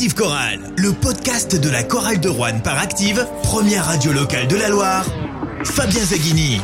Active Chorale, le podcast de la chorale de Rouen par Active, première radio locale de la Loire. Fabien Zaghini.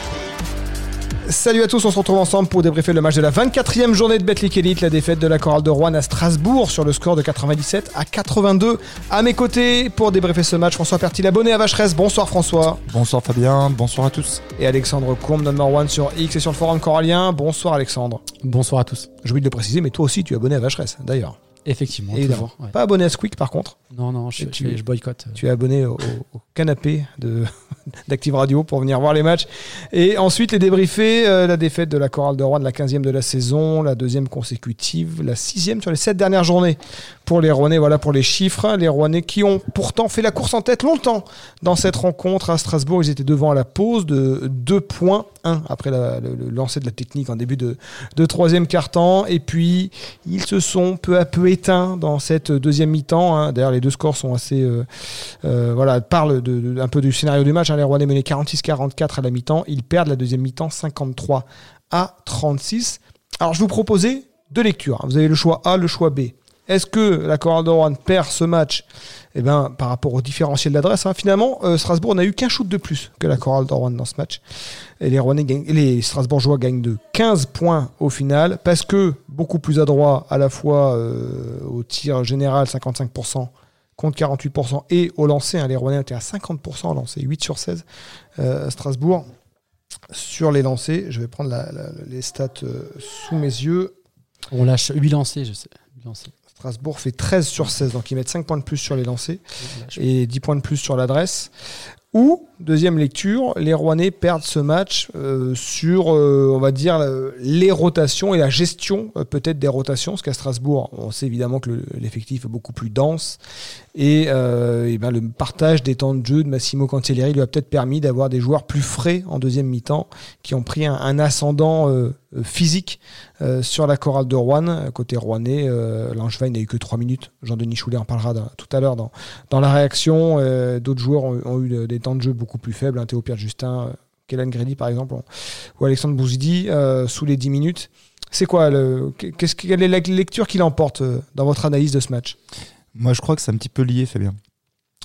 Salut à tous, on se retrouve ensemble pour débriefer le match de la 24e journée de Betclic Elite, la défaite de la chorale de Rouen à Strasbourg sur le score de 97 à 82. À mes côtés, pour débriefer ce match, François Pertil, abonné à Vacheresse. Bonsoir François. Bonsoir Fabien, bonsoir à tous. Et Alexandre Courbe, number one sur X et sur le forum corallien. Bonsoir Alexandre. Bonsoir à tous. J'ai oublié de le préciser, mais toi aussi tu es abonné à Vacheresse d'ailleurs. Effectivement. Évidemment. toujours, ouais. Pas abonné à Squeak par contre. Non, non, je, Et tu- je- je boycotte. Tu es abonné au, au canapé de d'Active Radio pour venir voir les matchs. Et ensuite, les débriefer, euh, la défaite de la chorale de Rouen, la 15e de la saison, la deuxième consécutive, la sixième sur les sept dernières journées pour les Rouennais. Voilà pour les chiffres. Les Rouennais qui ont pourtant fait la course en tête longtemps dans cette rencontre à Strasbourg. Ils étaient devant à la pause de 2 points. 1 après le, lancer de la technique en début de, de troisième quart-temps. Et puis, ils se sont peu à peu éteints dans cette deuxième mi-temps. hein. D'ailleurs, les deux scores sont assez... euh, euh, voilà, parlent de, un peu du scénario du match. hein. Les Rouennais menaient 46-44 à la mi-temps. Ils perdent la deuxième mi-temps 53 à 36. Alors, je vous proposais deux lectures. Vous avez le choix A, le choix B. Est-ce que la Rouen perd ce match eh ben, par rapport au différentiel d'adresse hein, Finalement, euh, Strasbourg n'a eu qu'un shoot de plus que la Rouen dans ce match. Et les, gagnent- les Strasbourgeois gagnent de 15 points au final parce que beaucoup plus adroits à la fois euh, au tir général 55% contre 48% et au lancer. hein, les Rouennais étaient à 50% au lancer, 8 sur 16 euh, Strasbourg. Sur les lancers, je vais prendre les stats sous mes yeux. On lâche 8 lancés, je sais. Strasbourg fait 13 sur 16, donc ils mettent 5 points de plus sur les lancers et 10 points de plus sur l'adresse. Ou, deuxième lecture, les Rouennais perdent ce match euh, sur, euh, on va dire, le- les rotations et la gestion euh, peut-être des rotations, parce qu'à Strasbourg, on sait évidemment que le- l'effectif est beaucoup plus dense, et, euh, et ben, le partage des temps de jeu de Massimo Cancellieri lui a peut-être permis d'avoir des joueurs plus frais en deuxième mi-temps, qui ont pris un, un ascendant physique euh, sur la chorale de Rouen. Côté rouennais, euh, Langevin n'a eu que 3 minutes. Jean-Denis Choulet en parlera tout à l'heure dans, la réaction. Euh, D'autres joueurs ont, eu de- des temps de jeu beaucoup plus faibles. hein, Théo Pierre-Justin, euh, Kélan Grady par exemple, ou Alexandre Bouzidi euh, sous les 10 minutes. C'est quoi le, qu'est-ce, Quelle est la lecture qu'il emporte euh, dans votre analyse de ce match? Moi je crois que c'est un petit peu lié Fabien.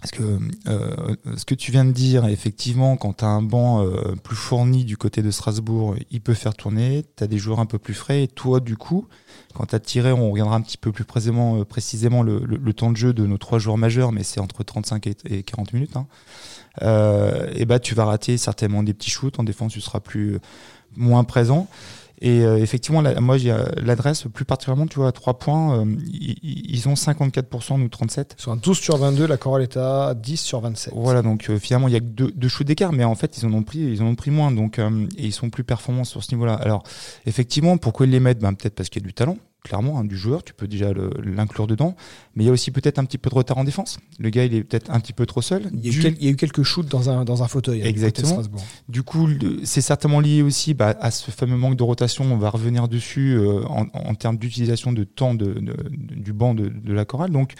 Parce que euh, ce que tu viens de dire, effectivement, quand tu as un banc euh, plus fourni du côté de Strasbourg, il peut faire tourner, tu as des joueurs un peu plus frais, et toi du coup, quand tu as tiré, on regardera un petit peu plus précisément, euh, précisément le, temps de jeu de nos trois joueurs majeurs, mais c'est entre 35 et, et 40 minutes. Hein. Euh, et bah tu vas rater certainement des petits shoots, en défense tu seras plus moins présent. Et euh, effectivement, moi, j'ai euh, l'adresse plus particulièrement, tu vois, à 3 points, euh, ils, ils ont 54%, nous 37. Sur un 12 sur 22, la chorale est à 10 sur 27. Voilà, donc euh, finalement, il y a que deux, deux shoots d'écart, mais en fait, ils en ont pris, ils en ont pris moins, donc euh, et ils sont plus performants sur ce niveau-là. Alors, effectivement, pourquoi ils les mettent? Ben, Peut-être parce qu'il y a du talent, clairement, hein, du joueur, tu peux déjà l'inclure dedans, mais il y a aussi peut-être un petit peu de retard en défense. Le gars, il est peut-être un petit peu trop seul. Il y, a eu Du- quel- il y a eu quelques shoots dans un, dans un fauteuil. hein, Exactement. Du coup, c'est certainement lié aussi bah, à ce fameux manque de rotation. On va revenir dessus euh, en, en termes d'utilisation de temps de, de- de- du banc de, de la chorale. Donc,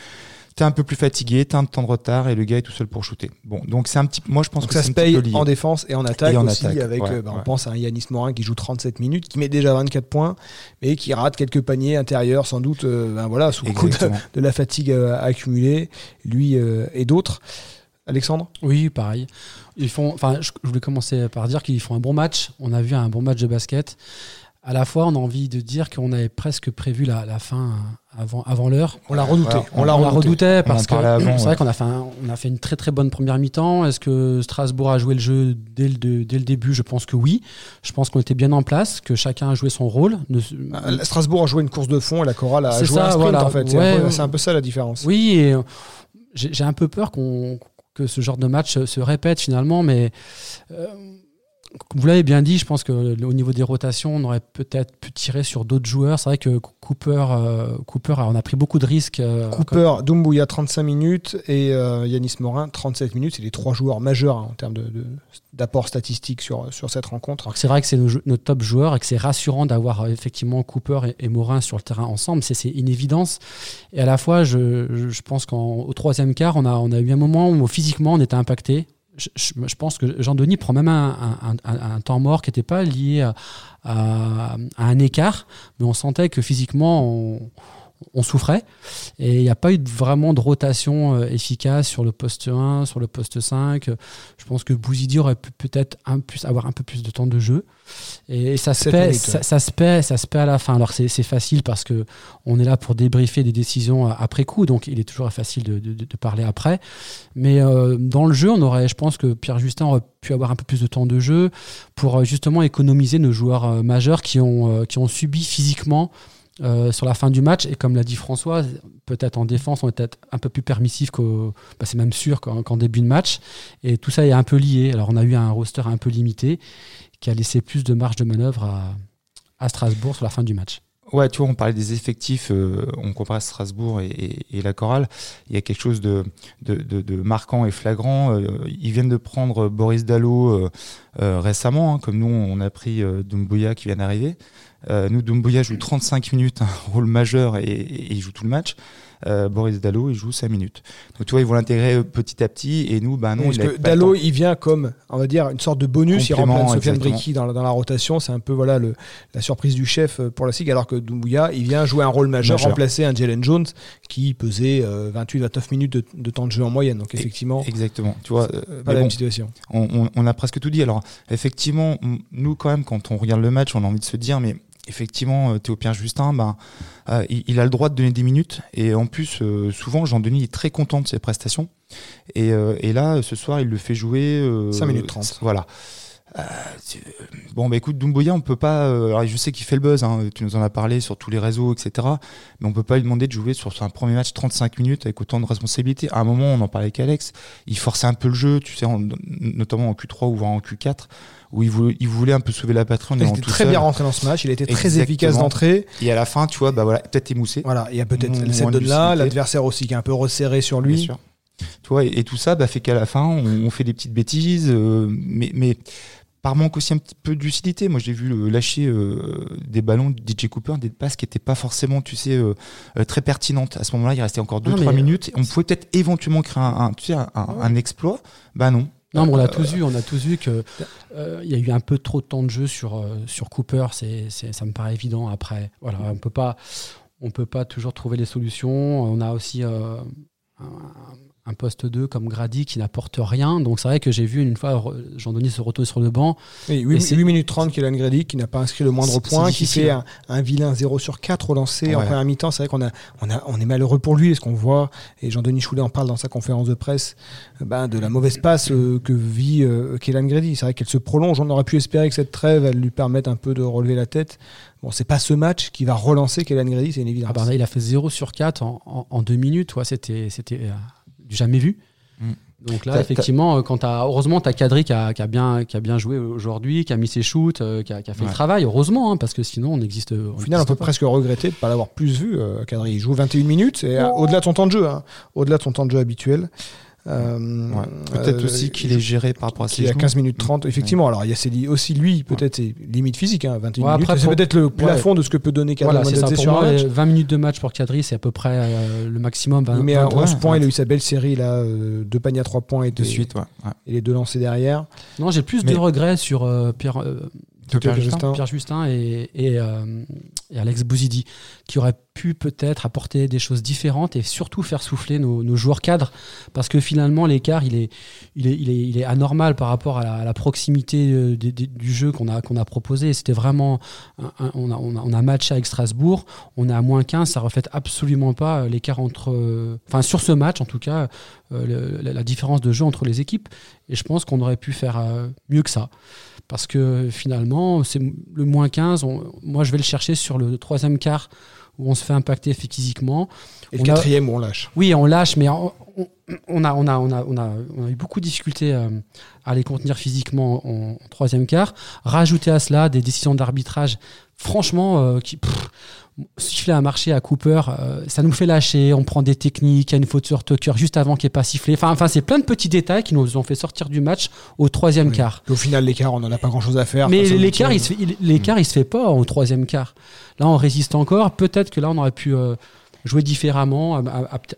t'es un peu plus fatigué, t'as un temps de retard et le gars est tout seul pour shooter. Bon, donc c'est un petit. Moi, je pense Donc que ça se paye en défense et en attaque Et en aussi, attaque, avec, ouais, euh, bah, on pense à un Yanis Morin qui joue 37 minutes, qui met déjà 24 points, mais qui rate quelques paniers intérieurs, sans doute, euh, ben voilà, sous le coup de, la fatigue euh, accumulée, lui euh, et d'autres. Alexandre? Oui, pareil. Ils font. Enfin, je, je voulais commencer par dire qu'ils font un bon match. On a vu un bon match de basket. À la fois, on a envie de dire qu'on avait presque prévu la, la fin avant, avant l'heure. On l'a redouté. On l'a On la redouté. redoutait parce que c'est ouais. vrai qu'on a fait, un- on a fait une très très bonne première mi-temps. Est-ce que Strasbourg a joué le jeu dès le, de- dès le début? Je pense que oui. Je pense qu'on était bien en place, que chacun a joué son rôle. Ne- Euh, Strasbourg a joué une course de fond et la chorale a C'est joué ça, un sprint voilà. en fait. C'est Ouais, un, peu- ouais. c'est un peu ça la différence. Oui, et euh, j'ai j'ai un peu peur qu'on que ce genre de match se- se répète finalement, mais euh, vous l'avez bien dit, je pense que le- au niveau des rotations, on aurait peut-être pu tirer sur d'autres joueurs. C'est vrai que Cooper, euh, Cooper, on a pris beaucoup de risques. euh, Cooper, Doumbouya 35 minutes et euh, Yanis Morin 37 minutes. C'est les trois joueurs majeurs hein, en termes de- de- d'apport statistique sur, sur cette rencontre. C'est vrai que c'est nos, top joueurs et que c'est rassurant d'avoir euh, effectivement Cooper et, et Morin sur le terrain ensemble. C'est une évidence. Et à la fois, je pense qu'au troisième quart, on a, on a eu un moment où physiquement on était impacté. Je, pense que Jean-Denis prend même un, temps mort qui n'était pas lié à, à- à un écart, mais on sentait que physiquement, on, on souffrait. Et il n'y a pas eu vraiment de rotation euh, efficace sur le poste 1, sur le poste 5. Je pense que Bouzidi aurait pu peut-être un plus, avoir un peu plus de temps de jeu. Et ça se, paie, ça, se paie, ça se paie à la fin. Alors c'est facile parce que on est là pour débriefer des décisions euh, après coup, donc il est toujours facile de, de- de parler après. Mais euh, dans le jeu, on aurait, je pense que Pierre Justin aurait pu avoir un peu plus de temps de jeu pour justement économiser nos joueurs majeurs qui ont, qui ont subi physiquement euh, sur la fin du match. Et comme l'a dit François, peut-être en défense, on est peut-être un peu plus permissif bah, c'est même sûr qu'en début de match. Et tout ça est un peu lié. Alors on a eu un roster un peu limité qui a laissé plus de marge de manœuvre à, à Strasbourg sur la fin du match. Ouais, tu vois, on parlait des effectifs, euh, on compare Strasbourg et, et- la chorale. Il y a quelque chose de, de, de- marquant et flagrant. Euh, ils viennent de prendre Boris Dallot récemment, hein, comme nous, on a pris Doumbouya qui vient d'arriver. Euh, nous, Doumbouya joue 35 minutes, un rôle majeur, et, et il joue tout le match. Euh, Boris Dallot, il joue 5 minutes. Donc tu vois, ils vont l'intégrer euh, petit à petit, et nous, bah non, Parce il a que pas le Dallo, temps. il vient comme, on va dire, une sorte de bonus. Il remplace Sofiane. Bricky dans, la- dans la rotation. C'est un peu voilà le, la surprise du chef euh, pour la SIG, alors que Doumbouya, il vient jouer un rôle majeur, Majeur. remplacer un Jalen Jones qui pesait 28-29 minutes de, de temps de jeu en moyenne. Donc effectivement, Exactement. Tu vois, euh, pas la bon, même situation. on, on- on a presque tout dit. Alors, effectivement, nous, quand même, quand on regarde le match, on a envie de se dire, mais effectivement, euh, Théo Pierre Justin, ben, euh, il, il a le droit de donner des minutes. Et en plus, euh, souvent, Jean-Denis est très content de ses prestations. Et, euh, et là, ce soir, il le fait jouer. euh, Cinq minutes trente. Voilà. Euh, bon, bah écoute, Doumbouya, on peut pas. euh, alors, je sais qu'il fait le buzz, hein, tu nous en as parlé sur tous les réseaux, etc. Mais on peut pas lui demander de jouer sur un premier match 35 minutes avec autant de responsabilités. À un moment, on en parlait avec Alex, il forçait un peu le jeu, tu sais, en- notamment en Q3 ou voire en Q4, où il voulait, il voulait un peu sauver la patrie Il était très seul. bien rentré dans ce match. Il a été très Exactement. efficace d'entrée. Et à la fin, tu vois, bah voilà, peut-être émoussé. Voilà, il y a peut-être cette donne-là, l'adversaire aussi qui est un peu resserré sur Bien lui. sûr. Tu vois, et, et tout ça bah, fait qu'à la fin, on, on fait des petites bêtises, euh, mais, mais par manque aussi un petit peu de lucidité. Moi, j'ai vu euh, lâcher euh, des ballons de DJ Cooper, des passes qui n'étaient pas forcément, tu sais, euh, très pertinentes. À ce moment-là, il restait encore Non, 2-3 mais- minutes. Et on pouvait peut-être éventuellement créer un, un, tu sais, un, exploit. Bah non. Non, mais on l'a tous vu, on a tous vu que euh, il y a eu un peu trop de temps de jeu sur sur Cooper. C'est, ça me paraît évident. Après, voilà, on peut pas, on peut pas toujours trouver les solutions. On a aussi un, un poste 2 comme Grady qui n'apporte rien. Donc c'est vrai que j'ai vu une fois re- Jean-Denis se retourner sur le banc. Et Et 8, c'est- minutes 30, Kélan Grady, qui n'a pas inscrit le moindre point, qui fait un, un vilain 0 sur 4 au lancer en Ouais. première mi-temps. C'est vrai qu'on a, on a, on est malheureux pour lui, ce qu'on voit, et Jean-Denis Choulet en parle dans sa conférence de presse, euh, ben, de la mauvaise passe euh, que vit euh, Kélan Grady. C'est vrai qu'elle se prolonge. On aurait pu espérer que cette trêve, elle lui permette un peu de relever la tête. Bon, c'est pas ce match qui va relancer Kélan Grady, c'est une évidence. Ah bah, il a fait 0 sur 4 en, en, en deux minutes. Ouais, c'était, euh, jamais vu. Mm. Donc là, effectivement, euh, quand t'as, heureusement, tu as Kadri qui a, qui, a bien, qui a bien joué aujourd'hui, qui a mis ses shoots, euh, qui, a, qui a fait Ouais. le travail, heureusement, hein, parce que sinon, on n'existe Au final, on peut pas. presque regretter de ne pas l'avoir plus vu, euh, Kadri. Il joue 21 minutes, et au-delà de son temps de jeu, hein, au-delà de son temps de jeu habituel. Euh, Ouais. Peut-être euh, aussi qu'il est géré par rapport à ses est à genoux. 15 minutes 30. Effectivement, alors il y a ses- aussi lui, peut-être ses limites physiques, hein, 21 Ouais, minutes. C'est peut-être le plafond de ce que peut donner Kadri Voilà, Pour sur moi, un match. les 20 minutes de match pour Kadri, c'est à peu près euh, le maximum. 20, Mais à 20, 11 ouais, points, ouais. il a eu sa belle série, là, euh, deux paniers à 3 points et, De des- suite, ouais. ouais. et les deux lancés derrière. Non, j'ai plus Mais- de regrets sur euh, Pierre, Pierre Justin. Justin. Pierre Justin et, et, euh, et Alex Bouzidi, qui auraient pu peut-être apporter des choses différentes et surtout faire souffler nos, nos joueurs cadres, parce que finalement l'écart il est, il est, il est, il est anormal par rapport à la, à la proximité euh, du jeu qu'on a, qu'on a proposé. C'était vraiment, un- un- on, a, on, a, on a matché avec Strasbourg, on est à moins 15, ça reflète absolument pas euh, l'écart entre, euh, enfin sur ce match en tout cas, euh, le- la, la différence de jeu entre les équipes. Et je pense qu'on aurait pu faire euh, mieux que ça. Parce que finalement, c'est le moins 15. on- moi, je vais le chercher sur le troisième quart où on se fait impacter physiquement. Et le a- quatrième, où on lâche. Oui, on lâche, mais on, a, on, a, on, a, on, a, on a eu beaucoup de difficultés euh, à les contenir physiquement en, en troisième quart. Rajouter à cela des décisions d'arbitrage, franchement, euh, qui. pff, siffler un marché à Cooper, euh, ça nous fait lâcher, on prend des techniques, il y a une faute sur Tucker juste avant qu'il n'ait pas sifflé. Enfin, enfin c'est plein de petits détails qui nous ont fait sortir du match au troisième Oui. quart. Au final, l'écart, on n'en a pas grand-chose à faire. Mais l'écart, il se il se fait pas au troisième quart. Là, on résiste encore. Peut-être que là, on aurait pu euh, jouer différemment,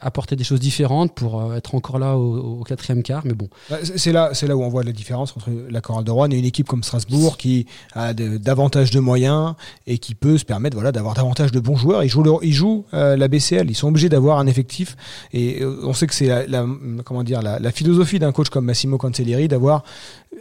apporter des choses différentes pour euh, être encore là au, au quatrième quart. Mais bon, Ouais, c'est- là, c'est là où on voit la différence entre la chorale de Rouen et une équipe comme Strasbourg qui a de- davantage de moyens et qui peut se permettre voilà, d'avoir davantage de bons joueurs. Ils jouent, ils jouent euh, la BCL, ils sont obligés d'avoir un effectif. Et euh, on sait que c'est la, la- comment dire, la, la philosophie d'un coach comme Massimo Cancellieri d'avoir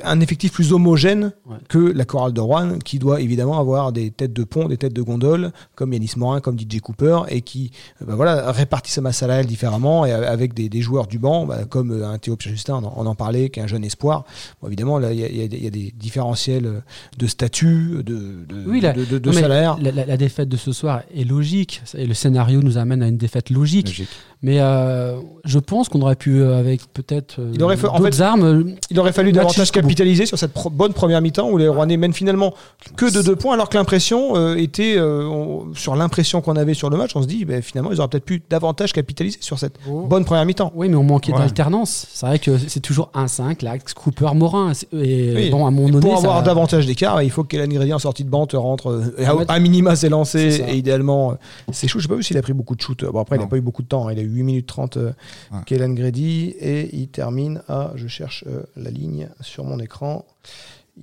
un effectif plus homogène Ouais. que la chorale de Rouen, qui doit évidemment avoir des têtes de pont, des têtes de gondole, comme Yanis Morin, comme DJ Cooper, et qui bah voilà, répartit sa masse salariale différemment, et avec des, des joueurs du banc, bah, comme euh, un Théo Justin, on, en- on en parlait, qui est un jeune espoir. Bon, évidemment, là, il y a, y des- il y a des différentiels euh, de statut, de, de, Oui, la- de, de- de non, mais salaire. La, la- la défaite de ce soir est logique et le scénario nous amène à une défaite logique. Logique. Mais euh, je pense qu'on aurait pu, euh, avec peut-être euh, d'autres armes, Il aurait fallu davantage capitaliser sur cette pro- bonne première mi-temps où les Rouennais mènent finalement que de deux points, alors que l'impression euh, était, euh, on- sur l'impression qu'on avait sur le match, on se dit ben, finalement ils auraient peut-être pu davantage capitaliser sur cette bonne première mi-temps. Oui, mais on manquait Ouais. d'alternance. C'est vrai que c'est toujours 1-5, l'axe Cooper, Morin. C'est- Et Oui. bon, à moment Et donné. pour avoir ça- davantage d'écart, il faut que Ingrédient en sortie de banc te rentre euh, à, minima c'est lancé et idéalement c'est chaud. Je sais pas vu s'il a pris beaucoup de shoots. Bon après il n'a pas eu beaucoup de temps. hein. Il a eu 8 minutes 30 euh, Ouais. Kellen Grady et il termine à je cherche euh, la ligne sur mon écran.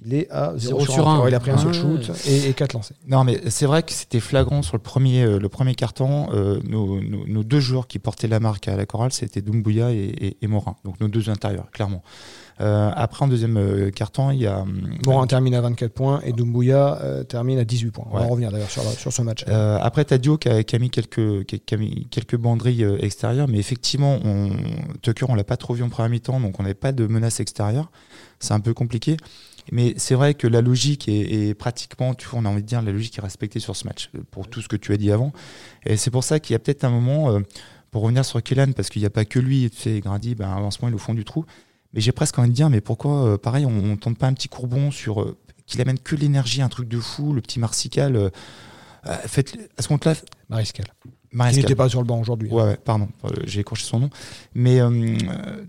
Il est à 0 Zéro sur sur 1. un. Il a pris un seul shoot et, et 4 lancés. Non, mais c'est vrai que c'était flagrant sur le premier, euh, le premier carton. euh, nos, nos- nos deux joueurs qui portaient la marque à la chorale, c'était Doumbouya et, et, et Morin. Donc nos deux intérieurs, clairement. Euh, après, en deuxième euh, carton, il y a. hum, Morin termine à 24 points et Doumbouya euh, termine à 18 points. On va en revenir d'ailleurs sur, sur ce match. Euh, après, t'as Dio qui a, qui a mis quelques, qui a- mis quelques banderilles euh, extérieures, mais effectivement, on, Tucker, on l'a pas trop vu en première mi-temps, donc on n'avait pas de menace extérieure. C'est un peu compliqué. Mais c'est vrai que la logique est, est pratiquement, tu vois, on a envie de dire, la logique est respectée sur ce match, euh, pour tout ce que tu as dit avant. Et c'est pour ça qu'il y a peut-être un moment, euh, pour revenir sur Kellan, parce qu'il n'y a pas que lui, tu sais, Grady, ben, avancement, il est au fond du trou. Mais j'ai presque envie de dire, mais pourquoi, euh, pareil, on, on tente pas un petit courbon sur, euh, qu'il amène que l'énergie, un truc de fou, le petit Marsical, euh, faites, à ce compte-là, Mariscal. Qui Marescal. n'était pas sur le banc aujourd'hui. Ouais, ouais, pardon, euh, j'ai écorché son nom. Mais euh,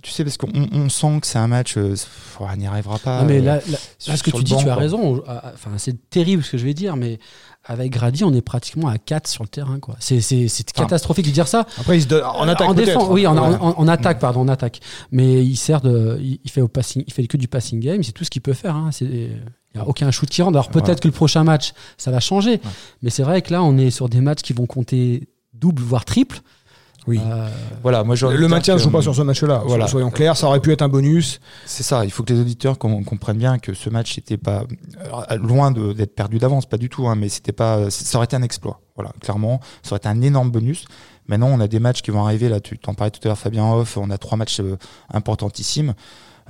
tu sais, parce qu'on on sent que c'est un match, euh, on n'y arrivera pas. Non, mais là, là- sur- là, ce que tu dis, banc, tu as quoi. raison. Ah, Enfin, c'est terrible ce que je vais dire, mais avec Grady, on est pratiquement à 4 sur le terrain. quoi. C'est c'est- c'est Ah. catastrophique de dire ça. Après, il se donne- en attaque en défense, oui, en, Ouais. en- en attaque, pardon, en attaque. Mais il sert de, il, fait au passing, il fait que du passing game, c'est tout ce qu'il peut faire. Hein. C'est- Il n'y a aucun shoot qui rentre. Alors peut-être Ouais. que le prochain match, ça va changer. Mais c'est vrai que là, on est sur des matchs qui vont compter double, voire triple. Oui. Euh, Voilà, moi, Le maintien ne joue pas sur ce match-là. voilà. Soyons clairs, ça aurait pu être un bonus. C'est ça, il faut que les auditeurs com- comprennent bien que ce match n'était pas alors, loin de- d'être perdu d'avance, pas du tout, hein, mais c'était pas, ça aurait été un exploit. Voilà, clairement, ça aurait été un énorme bonus. Maintenant, on a des matchs qui vont arriver. Là, tu t'en parlais tout à l'heure, Fabien Hoff. On a trois matchs euh, importantissimes euh,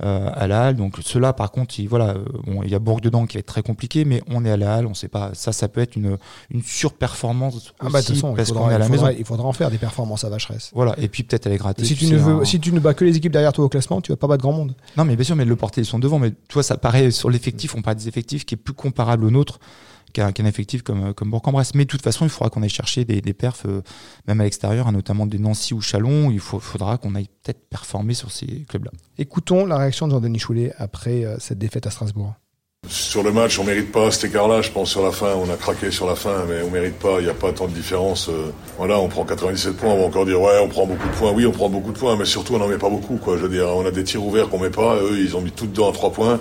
à la Halle. Donc ceux-là, par contre, il, voilà, euh, bon, il y a Bourg dedans qui va être très compliqué, mais on est à la Halle. On sait pas. Ça, ça peut être une, une surperformance Ah bah, de aussi, façon, parce faudra, qu'on est à la faudra- maison. il faudra en faire des performances à Vacheresse. Voilà, et puis peut-être aller gratter. Si tu, ne veux, un- si tu ne bats que les équipes derrière toi au classement, tu vas pas battre grand monde. Non, mais bien sûr, mais le porter, ils sont devant. Mais toi, ça paraît sur l'effectif, on parle des effectifs qui est plus comparable au nôtre qu'un effectif comme, comme Bourg-en-Bresse. Mais de toute façon, il faudra qu'on aille chercher des, des perfs, euh, même à l'extérieur, hein, notamment des Nancy ou Chalon. Il faut, faudra qu'on aille peut-être performer sur ces clubs-là. Écoutons la réaction de Jean-Denis Choulet après euh, cette défaite à Strasbourg. Sur le match, on mérite pas cet écart-là, je pense, sur la fin. On a craqué sur la fin, mais on mérite pas. Il n'y a pas tant de différence. Euh, Voilà, on prend 97 points. On va encore dire, ouais, on prend beaucoup de points. Oui, on prend beaucoup de points, mais surtout, on n'en met pas beaucoup, quoi. Je veux dire, on a des tirs ouverts qu'on met pas. Eux, ils ont mis tout dedans à 3 points.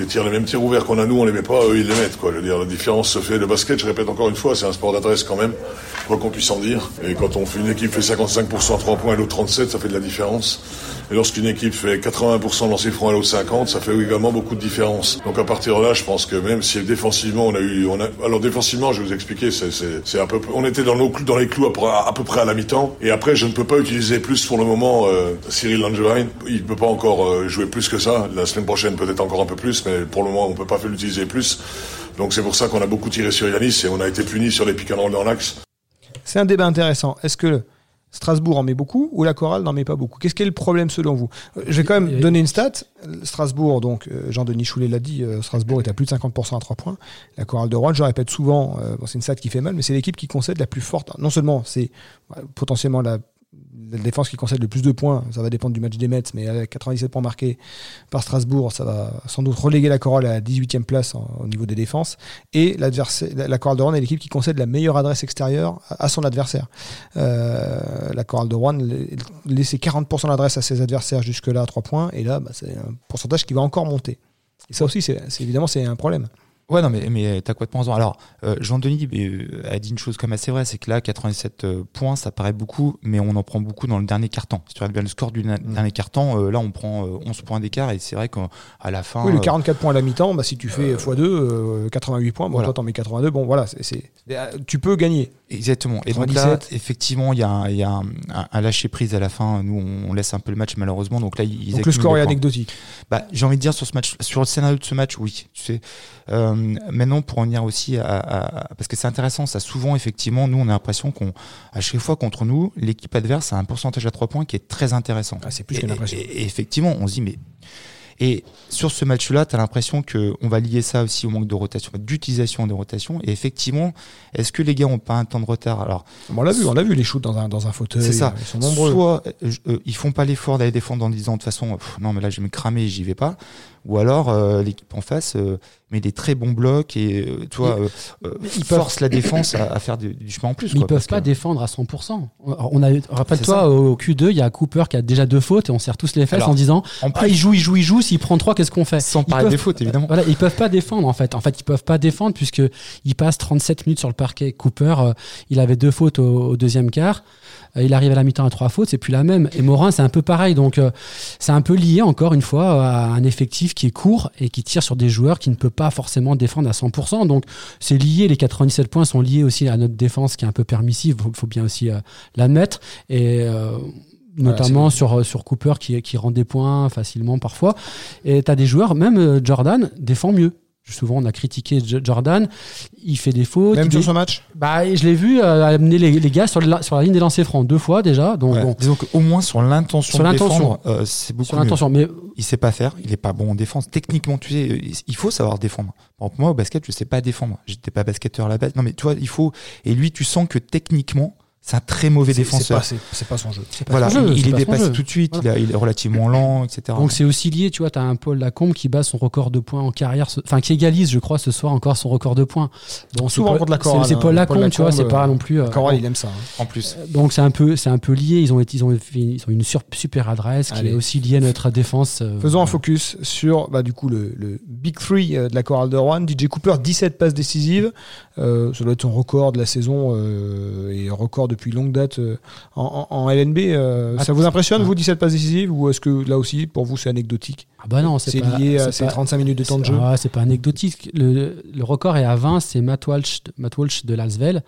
Les les mêmes tirs ouverts qu'on a nous, on les met pas. Eux, ils les mettent, dire, la différence se fait. Le basket, je répète encore une fois, c'est un sport d'adresse quand même. Quoi qu'on puisse en dire. Et quand on fait une équipe fait 55% à 3 points et l'autre 37, ça fait de la différence. Et lorsqu'une équipe fait 80% de lancer franc et l'autre 50, ça fait également beaucoup de différence. Donc à partir de là, je pense que même si défensivement on a eu, on a, alors défensivement, je vais vous expliquer, c'est, à peu on était dans, nos, dans les clous à, peu- à près à la mi-temps. Et après, je ne peux pas utiliser plus pour le moment euh, Cyril Langevin. Il ne peut pas encore euh, jouer plus que ça. La semaine prochaine, peut-être encore un peu plus, mais pour le moment, on peut pas l'utiliser plus. Donc c'est pour ça qu'on a beaucoup tiré sur Yanis et on a été puni sur les pick and roll dans l'axe. C'est un débat intéressant. Est-ce que Strasbourg en met beaucoup ou la chorale n'en met pas beaucoup? Qu'est-ce qui est le problème selon vous? Euh, Je vais quand même donner une stat. Strasbourg, donc euh, Jean-Denis Choulet l'a dit, euh, Strasbourg est à plus de 50% à 3 points. La chorale de Rouen, je le répète souvent, bon, c'est une stat qui fait mal, mais c'est l'équipe qui concède la plus forte. Non seulement c'est euh, potentiellement la la défense qui concède le plus de points, ça va dépendre du match des Mets, mais avec 97 points marqués par Strasbourg, ça va sans doute reléguer la Corolle à la 18e place au niveau des défenses. Et la, la de Rouen est l'équipe qui concède la meilleure adresse extérieure à, son adversaire. Euh, la Chorale de Rouen la- laissait 40% d'adresse à ses adversaires jusque-là à 3 points, et là, bah, c'est un pourcentage qui va encore monter. Et ça aussi, c'est- évidemment, c'est un problème. Ouais, non, mais, mais t'as complètement raison. Alors, euh, Jean-Denis euh, a dit une chose comme assez vraie, c'est que là, 87 euh, points, ça paraît beaucoup, mais on en prend beaucoup dans le dernier quart-temps. Si tu regardes bien le score du na- Mm. dernier euh, là, on prend euh, 11 points d'écart, et c'est vrai qu'à la fin... Oui, le euh, 44 points à la mi-temps, bah, si tu fais x2, euh, 88 points, bon, Voilà. toi t'en mets 82, bon voilà, c'est- euh, tu peux gagner. Exactement. Et donc là, 97. effectivement, il y a, un, il y a un, un- un lâcher-prise à la fin. Nous, on laisse un peu le match, malheureusement. Donc là, ils Donc le score est anecdotique. Bah, j'ai envie de dire sur ce match, sur le scénario de ce match, oui. Tu sais, Euh, maintenant pour en venir aussi à, parce que c'est intéressant, ça souvent effectivement, nous on a l'impression qu'on, à chaque fois contre nous, l'équipe adverse a un pourcentage à trois points qui est très intéressant. Ah, c'est plus qu'une impression. Et, et effectivement, on se dit mais et sur ce match-là, tu as l'impression que on va lier ça aussi au manque de rotation, d'utilisation des rotations. Et effectivement, est-ce que les gars ont pas un temps de retard? Alors, on l'a vu, on l'a vu les shoots dans un, dans un fauteuil. c'est ça. Ils sont nombreux. Soit euh, euh, ils font pas l'effort d'aller défendre en disant de toute façon, pff, non mais là je vais me cramer, j'y vais pas. Ou alors euh, l'équipe en face euh, met des très bons blocs et euh, toi ils force la défense à, à faire du, du chemin en plus. Mais ils quoi, peuvent parce pas que- défendre à 100%. On a, rappelle-toi, au Q2, il y a Cooper qui a déjà deux fautes et on serre tous les fesses Alors, en disant En Ah, il joue, il joue, il joue. S'il prend trois, qu'est-ce qu'on fait? Sans Ils parler peuvent- des fautes évidemment. Voilà, ils peuvent pas défendre en fait. En fait, ils peuvent pas défendre puisque il passe 37 minutes sur le parquet. Cooper, il avait deux fautes au, au deuxième quart. Il arrive à la mi-temps à trois fautes, c'est plus la même. Et Morin, c'est un peu pareil. Donc, euh, c'est un peu lié encore une fois à un effectif qui est court et qui tire sur des joueurs qui ne peut pas forcément défendre à 100%. Donc, c'est lié. Les 97 points sont liés aussi à notre défense qui est un peu permissive. Faut, faut bien aussi euh, l'admettre. Et euh, notamment sur, sur Cooper qui, qui rend des points facilement parfois. Et tu as des joueurs, même euh, Jordan défend mieux. Souvent, on a critiqué Jordan. Il fait des fautes. Même il sur ce match bah, je l'ai vu euh, amener les, les gars sur, la- sur la ligne des lancers francs deux fois déjà. Donc, Ouais. bon, Disons qu'au moins sur l'intention de défendre, euh, c'est beaucoup sur l'intention. Mais Il sait pas faire, il est pas bon en défense. Techniquement, tu sais, il faut savoir défendre. Par exemple, moi, au basket, je sais pas défendre. J'étais pas basketteur à la base. Non, mais tu vois, il faut. Et lui, tu sens que techniquement, c'est un très mauvais C'est défenseur. pas, c'est- pas son jeu. pas Voilà, son jeu, il, est dépassé tout de suite, Voilà. il, a- il est relativement lent, etc. Donc c'est aussi lié, tu vois, tu as un Paul Lacombe qui bat son record de points en carrière, enfin qui égalise, je crois, ce soir encore son record de points. Bon, c'est Souvent contre la c'est- hein. Paul Paul Lacombe, tu vois, Lacombe, c'est pas non plus. euh, Coral, bon. il aime ça. hein. En plus. Donc c'est un peu, c'est un peu lié. Ils ont, été- ils ont, fait- ils ont une sur- super adresse qui Allez. est aussi liée à notre défense. euh, Faisons un focus sur bah, du coup le, le Big Three euh, de la chorale de Rouen. DJ Cooper, 17 passes décisives. Euh, ça doit être son record de la saison euh, et record depuis longue date euh, en, en- en LNB. euh, ça vous impressionne, vous, 17 passes décisives Ou est-ce que là aussi, pour vous, c'est anecdotique Ah bah non, C'est lié à ces pas- 35 minutes de temps de jeu Ah, c'est pas anecdotique. Le, le record est à 20, c'est Matt Walsh, Matt Walsh de Lasvel.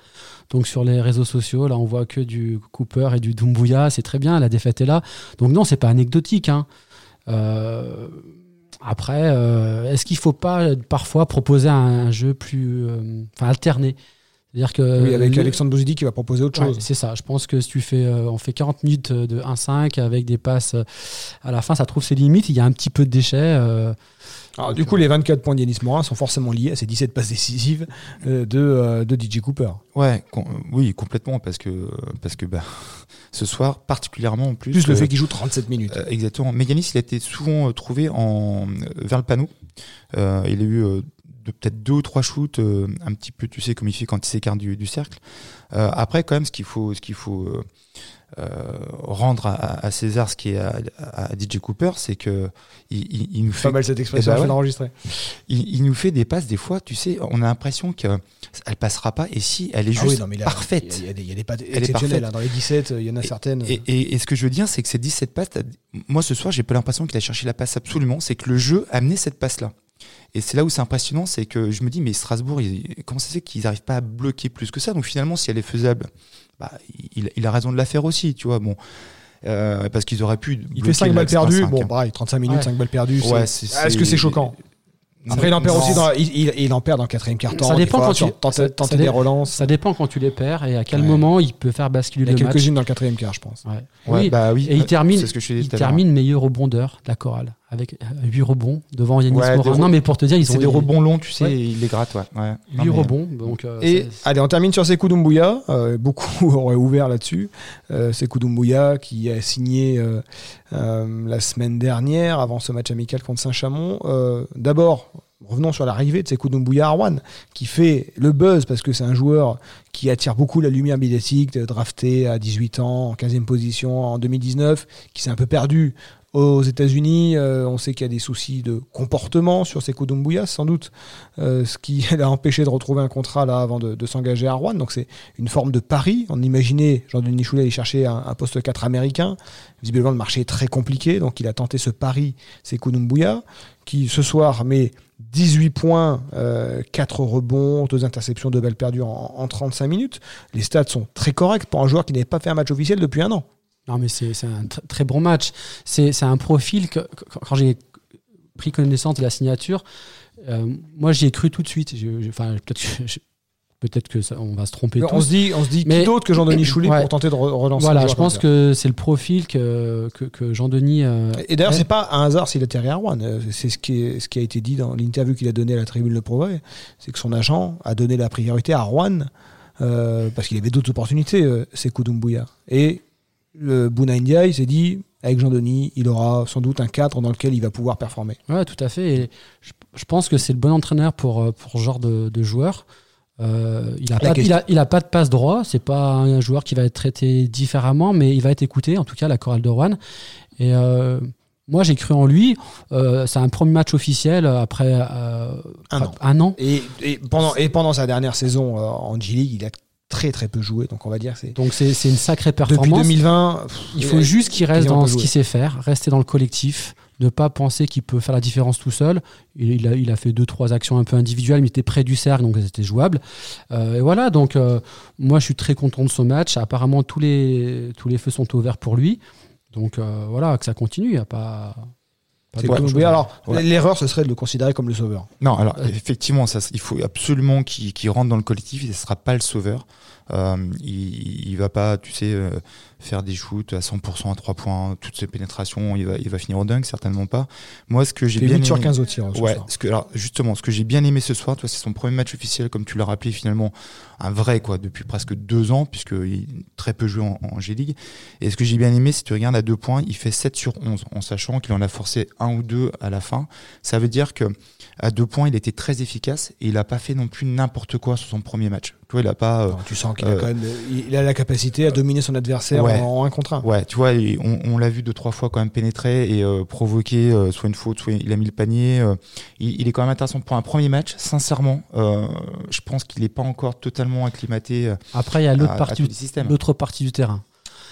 Donc sur les réseaux sociaux, là, on voit que du Cooper et du Doumbouya. C'est très bien, la défaite est là. Donc non, c'est pas anecdotique. hein. Euh, après, euh, est-ce qu'il faut pas parfois proposer un, un jeu plus, euh, enfin alterné? C'est-à-dire que Oui, avec le- Alexandre Bouzidi qui va proposer autre Ouais, chose. c'est ça. Je pense que si tu fais, euh, on fait 40 minutes de 1-5 avec des passes euh, à la fin, ça trouve ses limites. Il y a un petit peu de déchets. euh, Alors, du coup, les 24 points d'Yanis Morin sont forcément liés à ces 17 passes décisives euh, de, euh, de DJ Cooper. Ouais, com- oui, complètement, parce que, parce que bah, ce soir, particulièrement en plus. Plus le euh, fait qu'il joue 37 minutes. Euh, exactement. Mais Yanis, il a été souvent euh, trouvé en, euh, vers le panneau. Euh, il a eu euh, de- peut-être deux ou trois shoots, euh, un petit peu, tu sais, comme il fait quand il s'écarte du, du cercle. Euh, après, quand même, ce qu'il faut, ce qu'il faut euh, euh, rendre à, à César, ce qui est à, à DJ Cooper, c'est que il, il- il nous fait, Pas mal cette expression, Eh ben je vais ouais. l'enregistrer. il, il nous fait des passes. Des fois, tu sais, on a l'impression que elle passera pas. Et si, elle est Ah juste oui, non, mais là, parfaite. Il y, a- y a des- il y a des passes est exceptionnelles. parfaite. hein. Dans les 17, il y en a certaines. Et, et- et ce que je veux dire, c'est que ces 17 passes, moi ce soir, j'ai pas l'impression qu'il a cherché la passe absolument. C'est que le jeu a amené cette passe-là. Et c'est là où c'est impressionnant, c'est que je me dis, mais Strasbourg, ils- comment ça se fait qu'ils n'arrivent pas à bloquer plus que ça? Donc finalement, si elle est faisable, bah, il, il a raison de la faire aussi, tu vois. Bon, Euh, parce qu'ils auraient pu. il fait 5 le balles perdues. Bon, pareil, 35 minutes, Ouais. 5 balles perdues. Ouais, c'est- Est-ce que c'est choquant? Après, il en perd Non. aussi dans, il, il- il en perd dans le quatrième quart-temps. Ça dépend fois, quand tu- tenter, des relances. Ça dépend quand tu les perds et à quel Ouais. moment il peut faire basculer Il y a le match. quelques-unes dans le quatrième quart, je pense. Ouais. Ouais, oui. bah oui. Et il termine, C'est ce que je il termine meilleur rebondeur de la chorale avec 8 rebonds devant Yanis Ouais, Morin. Non, mais pour te dire, ils ont C'est des rebonds longs, tu sais, Ouais. il les gratte, ouais. ouais. 8 Non, mais- rebonds. Donc, euh, Et allez, on termine sur Sekou Doumbouya. Euh, beaucoup auraient ouvert là-dessus. Euh, Sekou Doumbouya qui a signé euh, euh, la semaine dernière, avant ce match amical contre Saint-Chamond. Euh, D'abord, revenons sur l'arrivée de Sekou Doumbouya Rouen, qui fait le buzz parce que c'est un joueur qui attire beaucoup la lumière médiatique, drafté à 18 ans, en 15e position en 2019, qui s'est un peu perdu aux États-Unis. Euh, on sait qu'il y a des soucis de comportement sur Sekou Doumbouya, sans doute, euh, ce qui l'a empêché de retrouver un contrat là avant de, de s'engager à Rouen. Donc c'est une forme de pari. On imaginait Jean-Denis Choulet aller chercher un, un poste 4 américain. Visiblement, le marché est très compliqué, donc il a tenté ce pari, Sekou Doumbouya, qui ce soir met 18 points, euh, 4 rebonds, 2 interceptions, 2 balles perdues en, en 35 minutes. Les stats sont très corrects pour un joueur qui n'avait pas fait un match officiel depuis un an. Non, mais c'est c'est un tr- très bon match. C'est c'est un profil que, que- quand j'ai pris connaissance de la signature, euh, moi j'y ai cru tout de suite. Enfin, peut-être que, je- peut-être que ça- on va se tromper on tous. se dit, on se dit Mais- qui d'autre que Jean-Denis Choulet Ouais. pour tenter de re- relancer Voilà, je pense que c'est le profil que, que, que Jean-Denis. euh, Et d'ailleurs, c'est pas un hasard s'il atterrit à Rouen. C'est ce qui, est- ce qui a été dit dans l'interview qu'il a donné à la Tribune Le Progrès. C'est que son agent a donné la priorité à Rouen euh, parce qu'il avait d'autres opportunités, euh, Sekou Doumbouya. Et le Bouna Ndiaye s'est dit, avec Jean-Denis, il aura sans doute un cadre dans lequel il va pouvoir performer. Ouais, tout à fait. Et je, je pense que c'est le bon entraîneur pour, euh, pour ce genre de, de joueur. Euh, il, a La pas, il, a, il a pas de passe droit. C'est pas un joueur qui va être traité différemment, mais il va être écouté, en tout cas, la chorale de Rouen. Et euh, moi, j'ai cru en lui. Euh, c'est un premier match officiel après Un an. un an. Et, et pendant, et pendant sa dernière saison en G-League, il a très très peu joué. Donc on va dire c'est Donc, c'est une sacrée depuis performance. 2020. pff, Il faut juste qu'il reste dans ce qu'il sait faire, rester dans le collectif, ne pas penser qu'il peut faire la différence tout seul. Il, a, il a fait deux, trois actions un peu individuelles, mais il était près du cercle, donc c'était jouable. Euh, et voilà, donc euh, moi je suis très content de ce match. Apparemment, tous les, tous les feux sont ouverts pour lui. Donc euh, voilà, que ça continue, il n'y a pas. Mais alors, l'erreur, ce serait de le considérer comme le sauveur. Non, alors Ouais. effectivement, ça, il faut absolument qu'il qu'il rentre dans le collectif. Il ne sera pas le sauveur. Euh, il, il va pas, tu sais, euh, faire des shoots à 100% à 3 points, toutes ces pénétrations. Il va, il va finir au dunk, certainement pas. Moi, ce que j'ai bien 8 sur aimé- 15 au tir. Ouais, ce que, alors, justement, ce que j'ai bien aimé ce soir, c'est son premier match officiel, comme tu l'as rappelé, finalement, un vrai, quoi, depuis presque deux ans, puisqu'il très peu joué en, en G-League. Et ce que j'ai bien aimé, que tu regardes à deux points, il fait 7 sur 11, en sachant qu'il en a forcé un ou deux à la fin. Ça veut dire que à deux points, il était très efficace et il n'a pas fait non plus n'importe quoi sur son premier match. Tu vois, il a pas. euh, Non, tu sens qu'il a euh, quand même, il a la capacité à dominer son adversaire Ouais. en 1 contre 1. Ouais, tu vois, on, on l'a vu deux trois fois quand même pénétrer et euh, provoquer euh, soit une faute, soit il a mis le panier. euh, il, il est quand même intéressant pour un premier match. Sincèrement, euh, je pense qu'il n'est pas encore totalement acclimaté euh, Après, il y a l'autre partie, l'autre partie du terrain.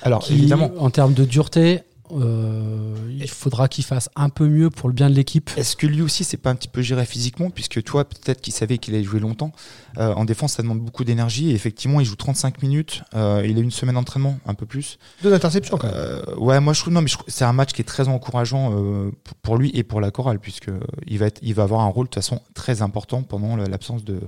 Alors qui, évidemment, en termes de dureté, euh, il faudra qu'il fasse un peu mieux pour le bien de l'équipe. est-ce que lui aussi c'est pas un petit peu géré physiquement puisque toi peut-être qu'il savait qu'il allait jouer longtemps. Euh, en défense, ça demande beaucoup d'énergie et effectivement, il joue 35 minutes. euh, il a une semaine d'entraînement, un peu plus. Deux interceptions quand même. Euh, ouais, moi je trouve non, mais c'est un match qui est très encourageant euh, pour- lui et pour la chorale puisque il va être, il va avoir un rôle de toute façon très important pendant l'absence de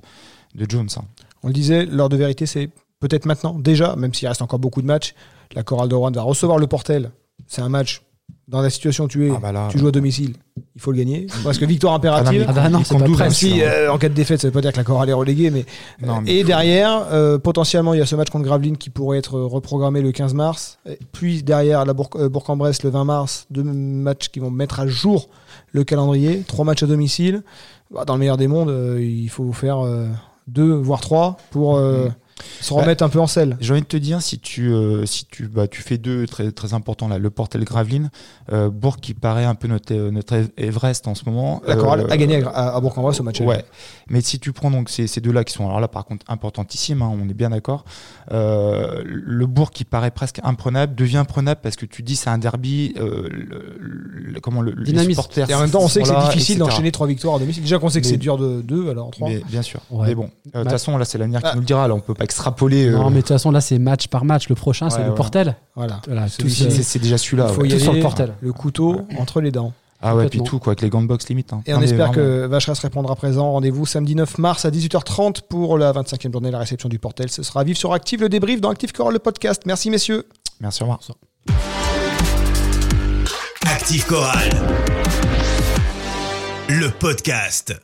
de Jones. hein. On le disait, l'heure de vérité, c'est peut-être maintenant, déjà, même s'il reste encore beaucoup de matchs. La chorale de Rouen va recevoir le Portel. C'est un match, dans la situation où tu es, Ah bah là, tu joues à domicile, il faut le gagner. Parce que victoire impérative, Ah non, il c'est compte pas 12, prêt. même si celui-là. euh, en cas de défaite, ça veut pas dire que la chorale est reléguée, mais Non, mais et derrière, euh, potentiellement, il y a ce match contre Gravelines qui pourrait être reprogrammé le 15 mars. Puis derrière, la Bourg- euh, Bourg-en-Bresse le 20 mars. Deux matchs qui vont mettre à jour le calendrier. Trois matchs à domicile. Bah, dans le meilleur des mondes, euh, il faut faire euh, deux, voire trois pour euh, Mhm. Se remettre un peu en selle. J'ai envie de te dire, si tu, euh, si tu, bah, tu fais deux très, très importants là, le Portel Gravelines, euh, Bourg qui paraît un peu notre, euh, notre Everest en ce moment. La chorale euh, a gagné à, à Bourg-en-Bresse au match. Ouais, mais si tu prends donc ces, ces deux-là qui sont alors là par contre importantissimes, hein, on est bien d'accord. Euh, le Bourg qui paraît presque imprenable devient prenable parce que tu dis c'est un derby. euh, le, le- comment le Dynamisme. supporters Et en même temps, on sait que c'est difficile d'enchaîner trois victoires à domicile. Déjà qu'on sait que c'est dur de deux, alors trois. Mais, bien sûr. Ouais. Mais bon, euh, de toute Bah- façon là c'est l'avenir qui Ah. nous le dira. Là on peut pas extrapoler. euh, Non, mais de toute façon, là, c'est match par match. Le prochain, c'est Ouais, le. Portel. Voilà. Voilà, euh, c'est déjà celui-là. Il faut ouais. y aller, sur le Portel. le couteau entre les dents. Ah ouais, puis tout quoi, avec les gants de boxe limite. hein. Et on Non, mais espère vraiment. que Vacheras répondra présent. Rendez-vous samedi 9 mars à 18h30 pour la 25e journée de la réception du Portel. Ce sera vivre sur Active le débrief dans Active Chorale le podcast. Merci messieurs. Merci au revoir. Active Chorale. le podcast.